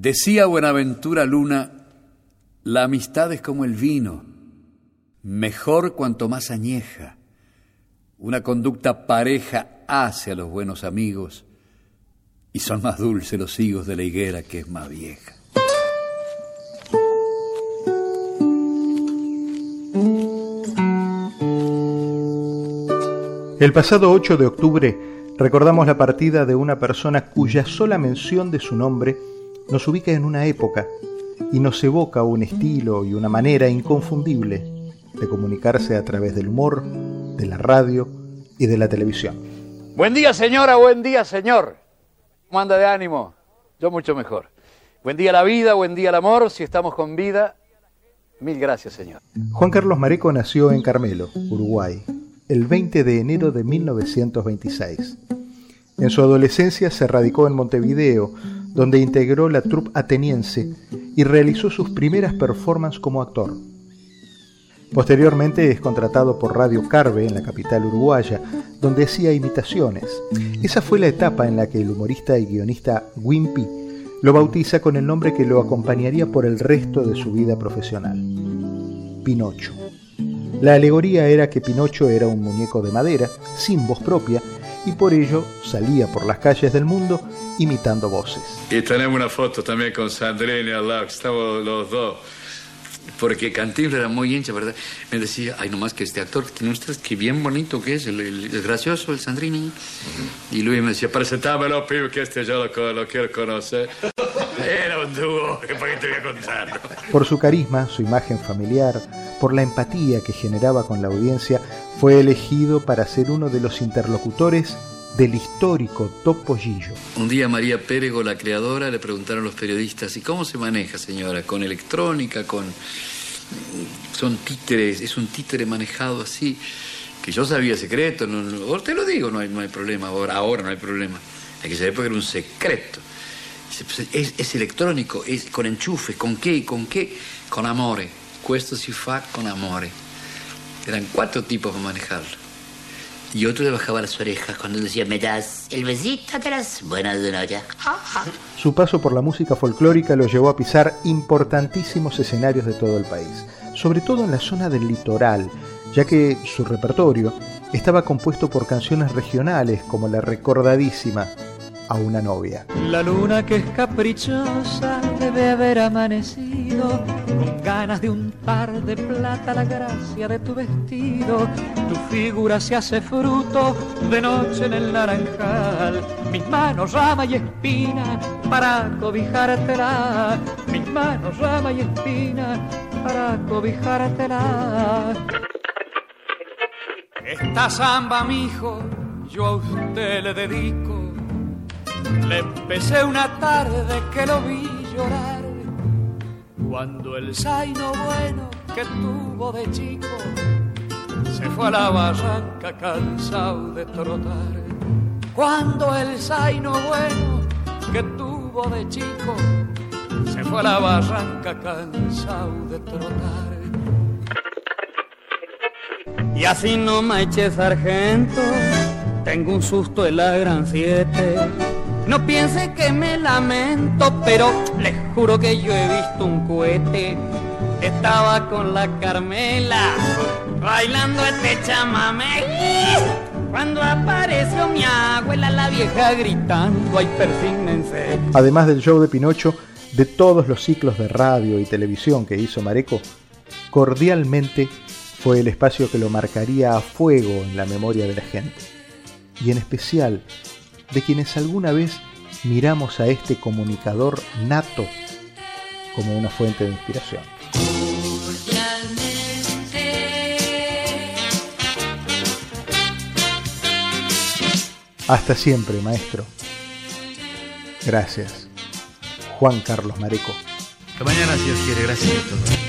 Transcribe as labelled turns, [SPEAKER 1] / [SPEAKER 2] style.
[SPEAKER 1] Decía Buenaventura Luna, la amistad es como el vino, mejor cuanto más añeja. Una conducta pareja hace a los buenos amigos y son más dulces los higos de la higuera que es más vieja.
[SPEAKER 2] El pasado 8 de octubre recordamos la partida de una persona cuya sola mención de su nombre nos ubica en una época y nos evoca un estilo y una manera inconfundible de comunicarse a través del humor, de la radio y de la televisión.
[SPEAKER 1] Buen día señora, buen día señor. ¿Cómo anda de ánimo? Yo mucho mejor. Buen día la vida, buen día el amor, si estamos con vida. Mil gracias señor.
[SPEAKER 2] Juan Carlos Mareco nació en Carmelo, Uruguay, el 20 de enero de 1926. En su adolescencia se radicó en Montevideo, donde integró la troupe ateniense y realizó sus primeras performances como actor. Posteriormente es contratado por Radio Carve en la capital uruguaya, donde hacía imitaciones. Esa fue la etapa en la que el humorista y guionista Wimpy lo bautiza con el nombre que lo acompañaría por el resto de su vida profesional, Pinocho. La alegoría era que Pinocho era un muñeco de madera, sin voz propia, y por ello salía por las calles del mundo imitando voces.
[SPEAKER 1] Y tenemos una foto también con Sandrine al lado, estamos los dos. Porque Cantinflas era muy hincha, ¿verdad? Me decía, ay, nomás que este actor, tiene usted que bien bonito que es, el, gracioso, el Sandrini. Y Luis me decía, presentámelo, pibe, que este yo lo, lo quiero conocer. Era un dúo, ¿para qué te voy a contar?
[SPEAKER 2] Por su carisma, su imagen familiar, por la empatía que generaba con la audiencia, fue elegido para ser uno de los interlocutores del histórico Topollillo.
[SPEAKER 1] Un día María Pérego, la creadora, le preguntaron a los periodistas, ¿y cómo se maneja, señora? ¿Con electrónica? Son títeres, es un títere manejado así, que yo sabía secreto, no, te lo digo, no hay, problema, ahora, no hay problema. Hay que saber porque era un secreto. Pues, es, es electrónico, es con enchufe, ¿con qué? ¿Con qué? Con amore. Questo si fa con amore. Eran cuatro tipos para manejarlo. Y otro le bajaba las orejas cuando decía, me das el besito de las buenas de noche.
[SPEAKER 2] Su paso por la música folclórica lo llevó a pisar importantísimos escenarios de todo el país, sobre todo en la zona del litoral, ya que su repertorio estaba compuesto por canciones regionales como la recordadísima a una novia.
[SPEAKER 3] La luna que es caprichosa debe haber amanecido con ganas de untar de plata la gracia de tu vestido. Tu figura se hace fruto de noche en el naranjal. Mis manos rama y espina para cobijártela. Mis manos rama y espina para cobijártela. Esta samba, mijo, yo a usted le dedico le empecé una tarde que lo vi llorar, cuando el zaino bueno que tuvo de chico se fue a la barranca cansado de trotar. Cuando el zaino bueno que tuvo de chico se fue a la barranca cansado de trotar. Y así no me eche sargento, tengo un susto en la gran siete no piense que me lamento, pero les juro que yo he visto un cohete. Estaba con la Carmela bailando este chamamé. Cuando apareció mi abuela, la vieja gritando, ay, persígnense.
[SPEAKER 2] Además del show de Pinocho, de todos los ciclos de radio y televisión que hizo Mareco, cordialmente fue el espacio que lo marcaría a fuego en la memoria de la gente. Y en especial de quienes alguna vez miramos a este comunicador nato como una fuente de inspiración. Hasta siempre, maestro. Gracias. Juan Carlos Mareco.
[SPEAKER 1] Mañana, si Dios quiere. Gracias a todos.